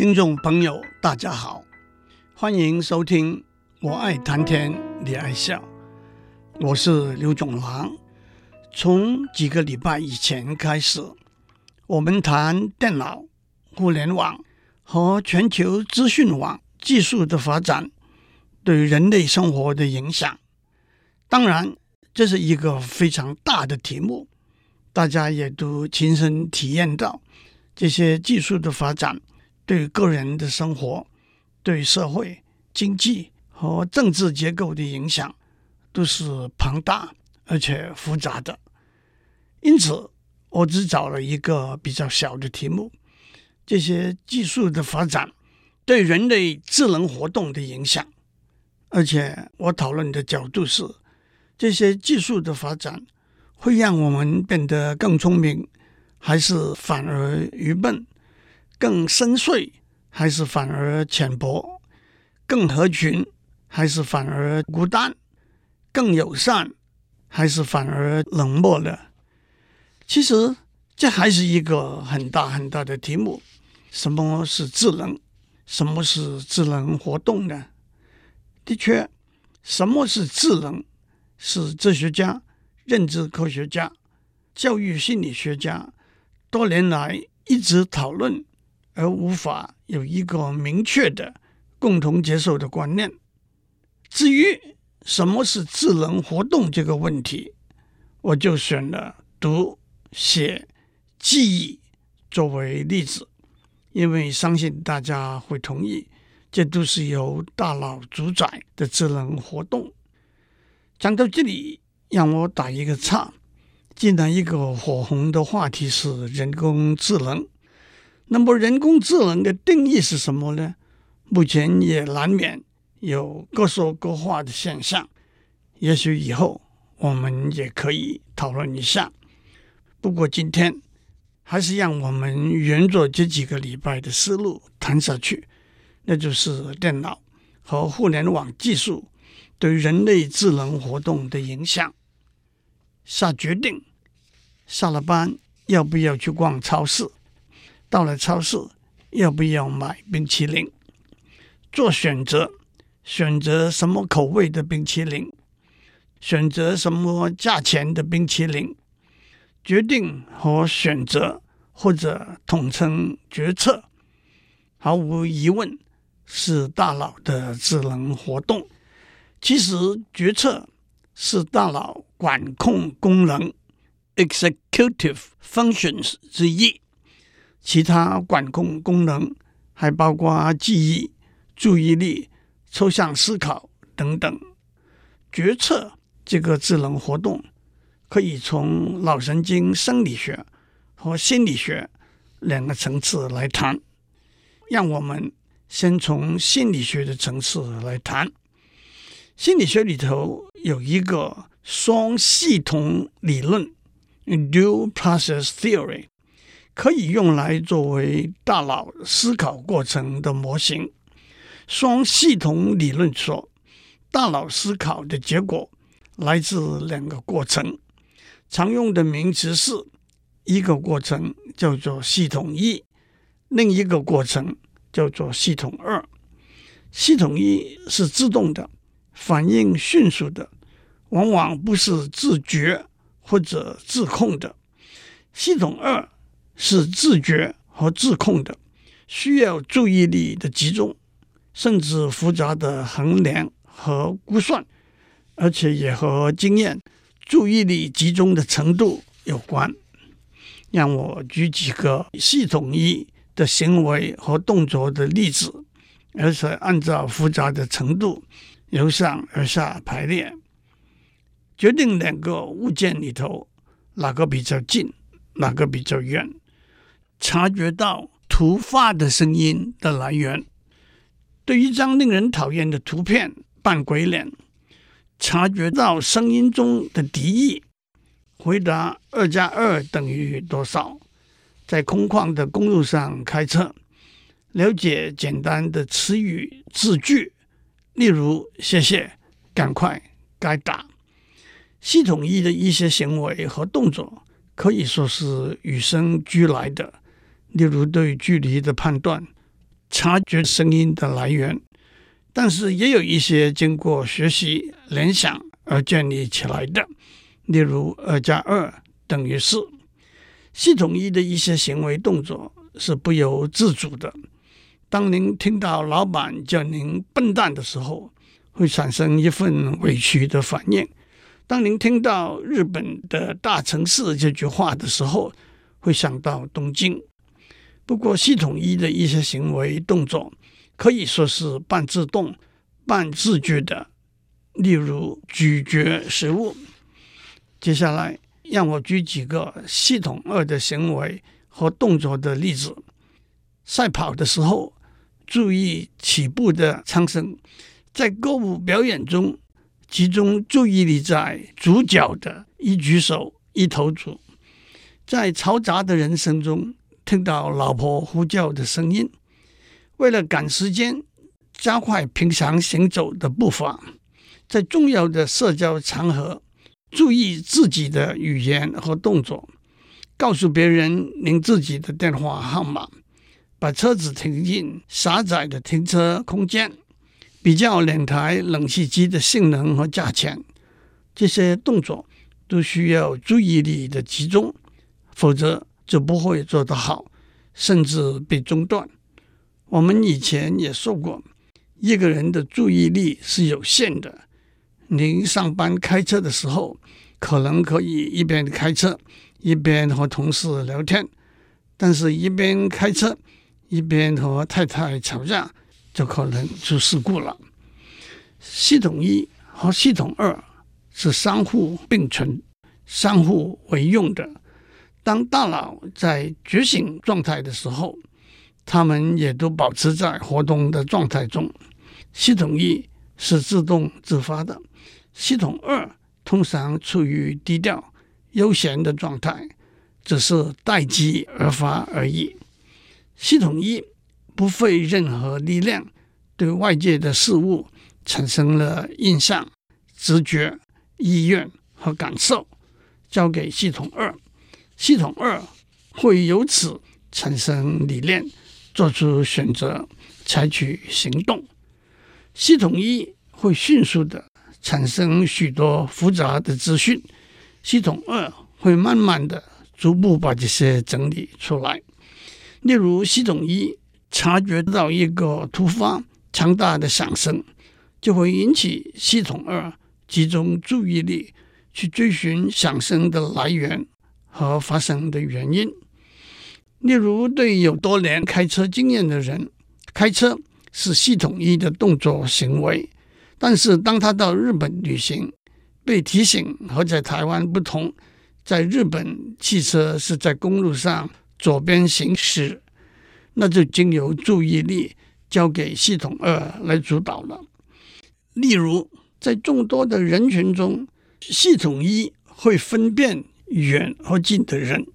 听众朋友，大家好，欢迎收听《我爱谈天，你爱笑》，我是刘总郎。从几个礼拜以前开始，我们谈电脑、互联网和全球资讯网技术的发展对人类生活的影响。当然，这是一个非常大的题目，大家也都亲身体验到这些技术的发展对个人的生活、对社会、经济和政治结构的影响都是庞大。而且复杂的，因此我只找了一个比较小的题目：这些技术的发展对人类智能活动的影响。而且我讨论的角度是：这些技术的发展会让我们变得更聪明，还是反而愚笨？更深邃，还是反而浅薄？更合群，还是反而孤单？更友善？还是反而冷漠呢？其实这还是一个很大很大的题目。什么是智能？什么是智能活动呢？的确，什么是智能？是哲学家、认知科学家、教育心理学家多年来一直讨论，而无法有一个明确的共同接受的观念。至于，什么是智能活动？这个问题，我就选了读、写、记忆作为例子，因为相信大家会同意，这都是由大脑主宰的智能活动。讲到这里，让我打一个岔。既然一个火红的话题是人工智能，那么人工智能的定义是什么呢？目前也难免。有各说各话的现象，也许以后我们也可以讨论一下。不过今天还是让我们沿着这几个礼拜的思路谈下去，那就是电脑和互联网技术对人类智能活动的影响。下决定，下了班要不要去逛超市？到了超市要不要买冰淇淋？做选择。选择什么口味的冰淇淋，选择什么价钱的冰淇淋，决定和选择或者统称决策，毫无疑问是大脑的智能活动。其实，决策是大脑管控功能 （executive functions） 之一，其他管控功能还包括记忆、注意力。抽象思考等等，决策这个智能活动可以从脑神经生理学和心理学两个层次来谈。让我们先从心理学的层次来谈。心理学里头有一个双系统理论 （Dual Process Theory），可以用来作为大脑思考过程的模型。双系统理论说，大脑思考的结果来自两个过程，常用的名词是一个过程叫做系统一，另一个过程叫做系统二。系统一是自动的，反应迅速的，往往不是自觉或者自控的；系统二是自觉和自控的，需要注意力的集中。甚至复杂的衡量和估算，而且也和经验、注意力集中的程度有关。让我举几个系统一的行为和动作的例子，而且按照复杂的程度由上而下排列，决定两个物件里头哪个比较近，哪个比较远，察觉到突发的声音的来源。对一张令人讨厌的图片扮鬼脸，察觉到声音中的敌意，回答二加二等于多少？在空旷的公路上开车，了解简单的词语字句，例如“谢谢”“赶快”“该打”。系统一的一些行为和动作可以说是与生俱来的，例如对距离的判断。察觉声音的来源，但是也有一些经过学习联想而建立起来的，例如二加二等于四。系统一的一些行为动作是不由自主的。当您听到老板叫您笨蛋的时候，会产生一份委屈的反应；当您听到日本的大城市这句话的时候，会想到东京。不过，系统一的一些行为动作可以说是半自动、半自觉的，例如咀嚼食物。接下来，让我举几个系统二的行为和动作的例子：赛跑的时候。注意起步的枪声，在歌舞表演中集中注意力在主角的一举手一投足，在嘈杂的人生中听到老婆呼叫的声音，为了赶时间加快平常行走的步伐，在重要的社交场合注意自己的语言和动作，告诉别人您自己的电话号码。把车子停进狭窄的停车空间，比较两台冷气机的性能和价钱，这些动作都需要注意力的集中，否则就不会做得好，甚至被中断。我们以前也说过，一个人的注意力是有限的。您上班开车的时候，可能可以一边开车一边和同事聊天，但是一边开车。一边和太太吵架，就可能出事故了。系统一和系统二是相互并存、相互为用的。当大脑在觉醒状态的时候，它们也都保持在活动的状态中。系统一是自动自发的，系统二通常处于低调悠闲的状态，只是待机而发而已。系统一不费任何力量，对外界的事物产生了印象、直觉、意愿和感受，交给系统二，系统二会由此产生理念，做出选择，采取行动。系统一会迅速地产生许多复杂的资讯，系统二会慢慢地逐步把这些整理出来。例如，系统一察觉到一个突发强大的响声，就会引起系统二集中注意力去追寻响声的来源和发生的原因。例如，对有多年开车经验的人，开车是系统一的动作行为，但是当他到日本旅行，被提醒和在台湾不同，在日本汽车是在公路上。左边行驶，那就经由注意力交给系统二来主导了。例如，在众多的人群中，系统一会分辨远和近的人，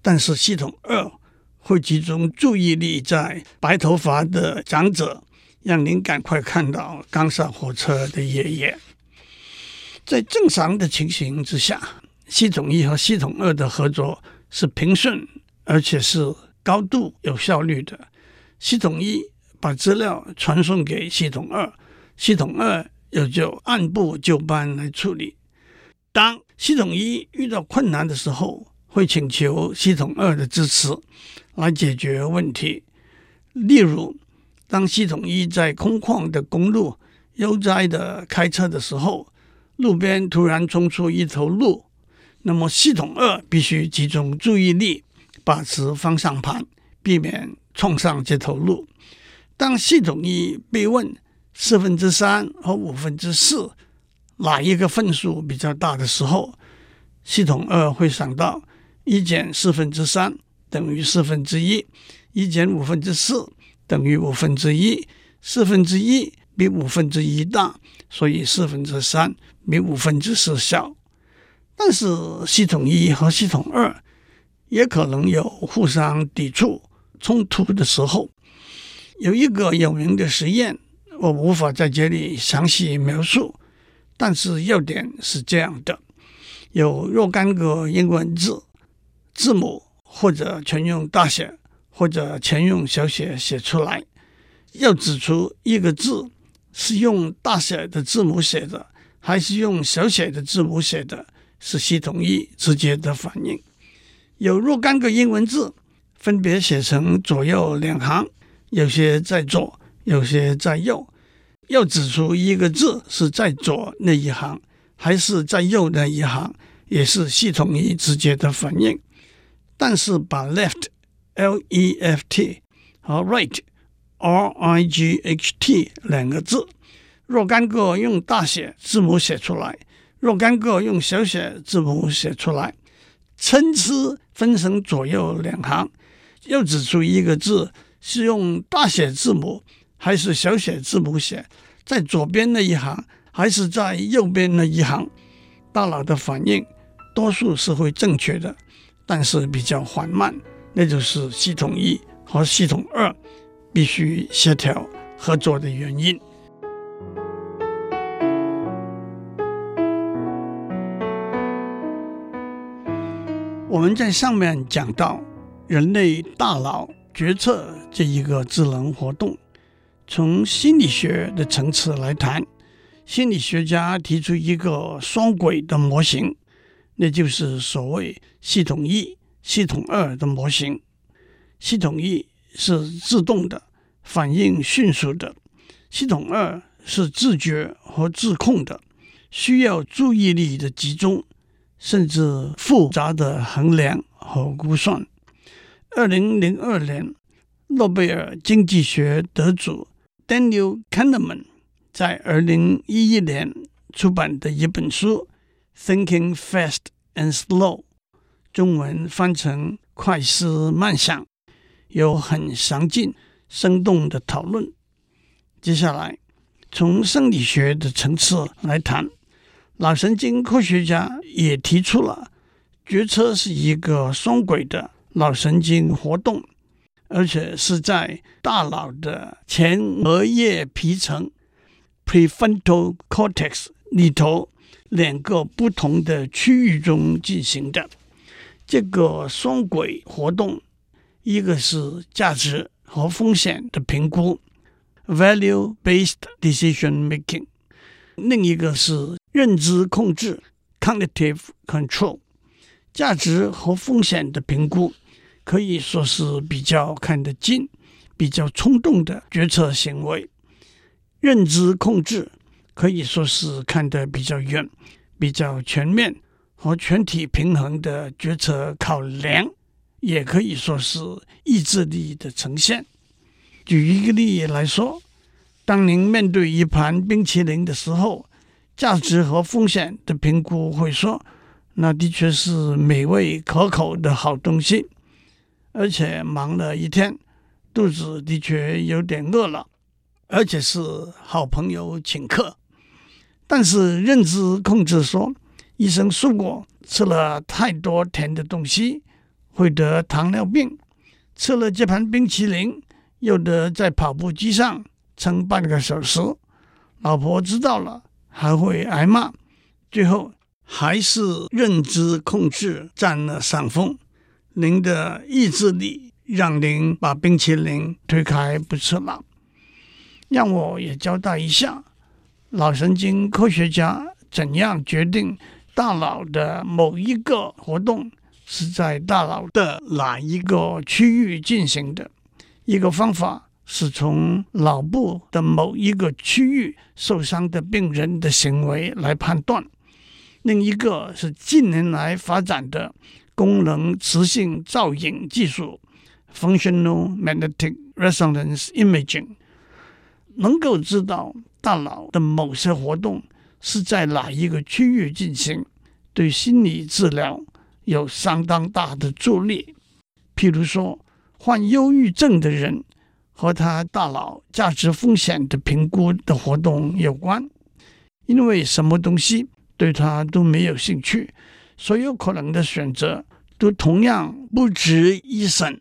但是系统二会集中注意力在白头发的长者，让您赶快看到刚上火车的爷爷。在正常的情形之下，系统一和系统二的合作是平顺。而且是高度有效率的。系统一把资料传送给系统二，系统二也就按部就班来处理。当系统一遇到困难的时候，会请求系统二的支持来解决问题。例如，当系统一在空旷的公路悠哉地开车的时候，路边突然冲出一头鹿，那么系统二必须集中注意力。把持方向盘，避免冲上这头鹿。当系统一被问四分之三和五分之四哪一个分数比较大的时候，系统二会想到一减四分之三等于四分之一，一减五分之四等于五分之一，四分之一比五分之一大，所以四分之三比五分之四小。但是系统一和系统二。也可能有互相抵触、冲突的时候。有一个有名的实验，我无法在这里详细描述，但是要点是这样的：有若干个英文字字母，或者全用大写，或者全用小写写出来。要指出一个字是用大写的字母写的，还是用小写的字母写的，是系统一直接的反应。有若干个英文字分别写成左右两行，有些在左，有些在右。要指出一个字是在左那一行，还是在右那一行，也是系统一直接的反应。但是把 left l e f t 和 right r i g h t 两个字，若干个用大写字母写出来，若干个用小写字母写出来，参差分成左右两行，要指出一个字是用大写字母还是小写字母写，在左边那一行还是在右边那一行，大脑的反应多数是会正确的，但是比较缓慢，那就是系统一和系统二必须协调合作的原因。我们在上面讲到人类大脑决策这一个智能活动，从心理学的层次来谈，心理学家提出一个双轨的模型，那就是所谓系统一、系统二的模型。系统一是自动的、反应迅速的；系统二是自觉和自控的，需要注意力的集中。甚至复杂的衡量和估算。二零零二年，诺贝尔经济学得主 Daniel Kahneman 在二零一一年出版的一本书《Thinking Fast and Slow》，中文翻成《快思慢想》，有很详尽、生动的讨论。接下来，从生理学的层次来谈。脑神经科学家也提出了，决策是一个双轨的脑神经活动，而且是在大脑的前额叶皮层 （prefrontal cortex） 里头两个不同的区域中进行的。这个双轨活动，一个是价值和风险的评估 （value-based decision making），另一个是。认知控制 （cognitive control），价值和风险的评估可以说是比较看得近、比较冲动的决策行为；认知控制可以说是看得比较远、比较全面和全体平衡的决策考量，也可以说是意志力的呈现。举一个例来说，当您面对一盘冰淇淋的时候，价值和风险的评估会说，那的确是美味可口的好东西，而且忙了一天，肚子的确有点饿了，而且是好朋友请客。但是认知控制说，医生说过吃了太多甜的东西会得糖尿病，吃了这盘冰淇淋又得在跑步机上撑半个小时，老婆知道了。还会挨骂，最后还是认知控制占了上风。您的意志力让您把冰淇淋推开不吃了。让我也交代一下，脑神经科学家怎样决定大脑的某一个活动是在大脑的哪一个区域进行的。一个方法。是从脑部的某一个区域受伤的病人的行为来判断，另一个是近年来发展的功能磁性造影技术 （Functional Magnetic Resonance Imaging），能够知道大脑的某些活动是在哪一个区域进行，对心理治疗有相当大的助力。譬如说，患忧郁症的人。和他大脑价值风险的评估的活动有关，因为什么东西对他都没有兴趣，所有可能的选择都同样不值一审，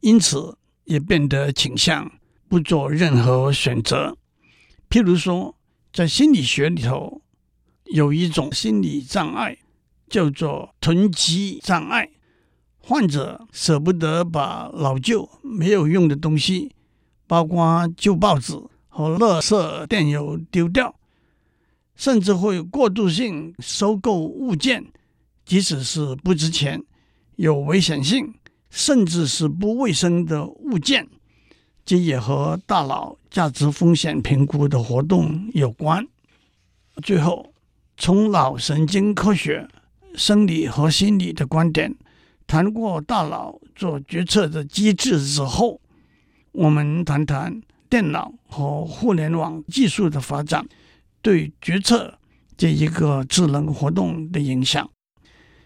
因此也变得倾向不做任何选择。譬如说，在心理学里头有一种心理障碍叫做囤积障碍，患者舍不得把老旧没有用的东西。包括旧报纸和垃圾电邮丢掉，甚至会过度性收购物件，即使是不值钱、有危险性，甚至是不卫生的物件，这也和大脑价值风险评估的活动有关。最后，从脑神经科学、生理和心理的观点。谈过大脑做决策的机制之后，我们谈谈电脑和互联网技术的发展对决策这一个智能活动的影响。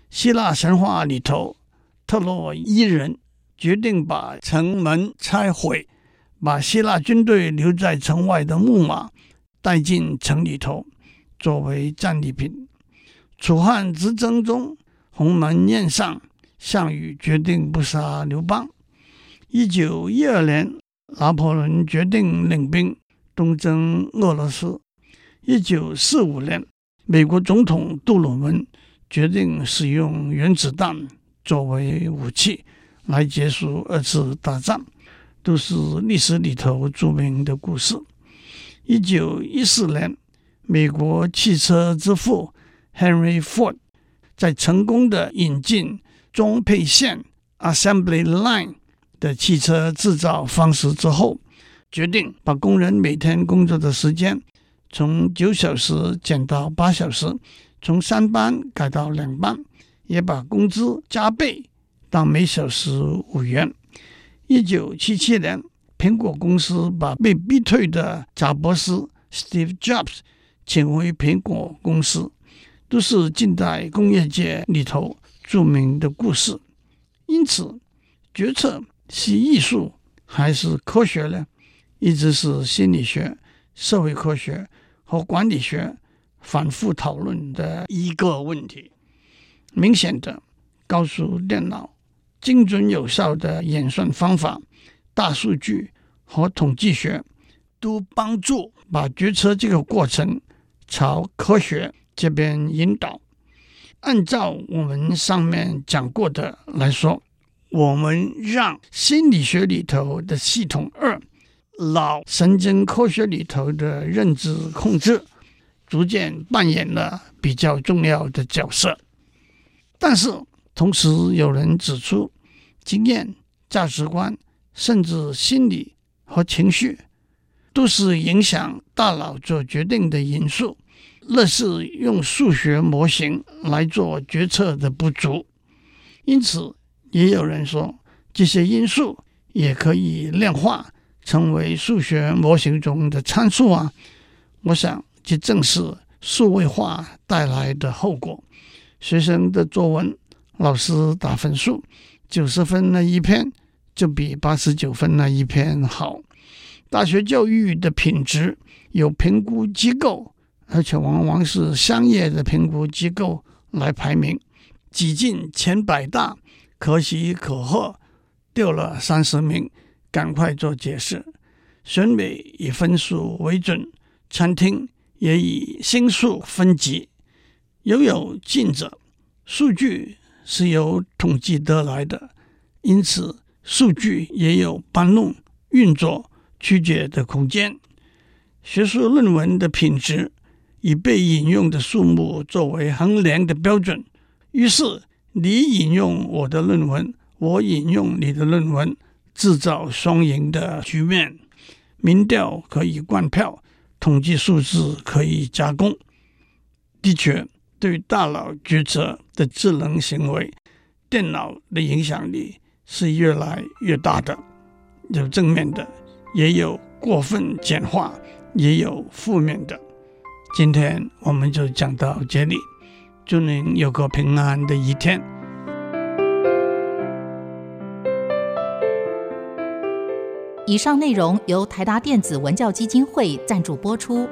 希腊神话里头，特洛伊人决定把城门拆毁，把希腊军队留在城外的木马带进城里头，作为战利品。楚汉之争中，鸿门宴上。项羽决定不杀刘邦。一九一二年，拿破仑决定领兵东征俄罗斯。一九四五年，美国总统杜鲁门决定使用原子弹作为武器来结束二次大战，都是历史里头著名的故事。一九一四年，美国汽车之父 Henry Ford 在成功的引进装配线 （assembly line） 的汽车制造方式之后，决定把工人每天工作的时间从九小时减到八小时，从三班改到两班，也把工资加倍到每小时五元。一九七七年，苹果公司把被逼退的贾伯斯 （Steve Jobs） 请回苹果公司，都是近代工业界里头。著名的故事，因此决策是艺术还是科学呢？一直是心理学、社会科学和管理学反复讨论的一个问题。明显的，告诉电脑精准有效的演算方法、大数据和统计学，都帮助把决策这个过程朝科学这边引导。按照我们上面讲过的来说，我们让心理学里头的系统二，脑神经科学里头的认知控制，逐渐扮演了比较重要的角色。但是，同时有人指出，经验、价值观，甚至心理和情绪，都是影响大脑做决定的因素。那是用数学模型来做决策的不足，因此也有人说，这些因素也可以量化成为数学模型中的参数啊。我想，这正是数位化带来的后果。学生的作文，老师打分数，九十分那一篇就比八十九分那一篇好。大学教育的品质有评估机构。而且往往是商业的评估机构来排名，挤进前百大，可喜可贺，掉了三十名，赶快做解释。选美以分数为准，餐厅也以星数分级。又有近者，数据是由统计得来的，因此数据也有搬弄、运作、曲解的空间。学术论文的品质。以被引用的数目作为衡量的标准，于是你引用我的论文，我引用你的论文，制造双赢的局面。民调可以灌票，统计数字可以加工。的确，对大脑决策的智能行为，电脑的影响力是越来越大的。有正面的，也有过分简化，也有负面的。今天我们就讲到这里，祝您有个平安的一天。以上内容由台达电子文教基金会赞助播出。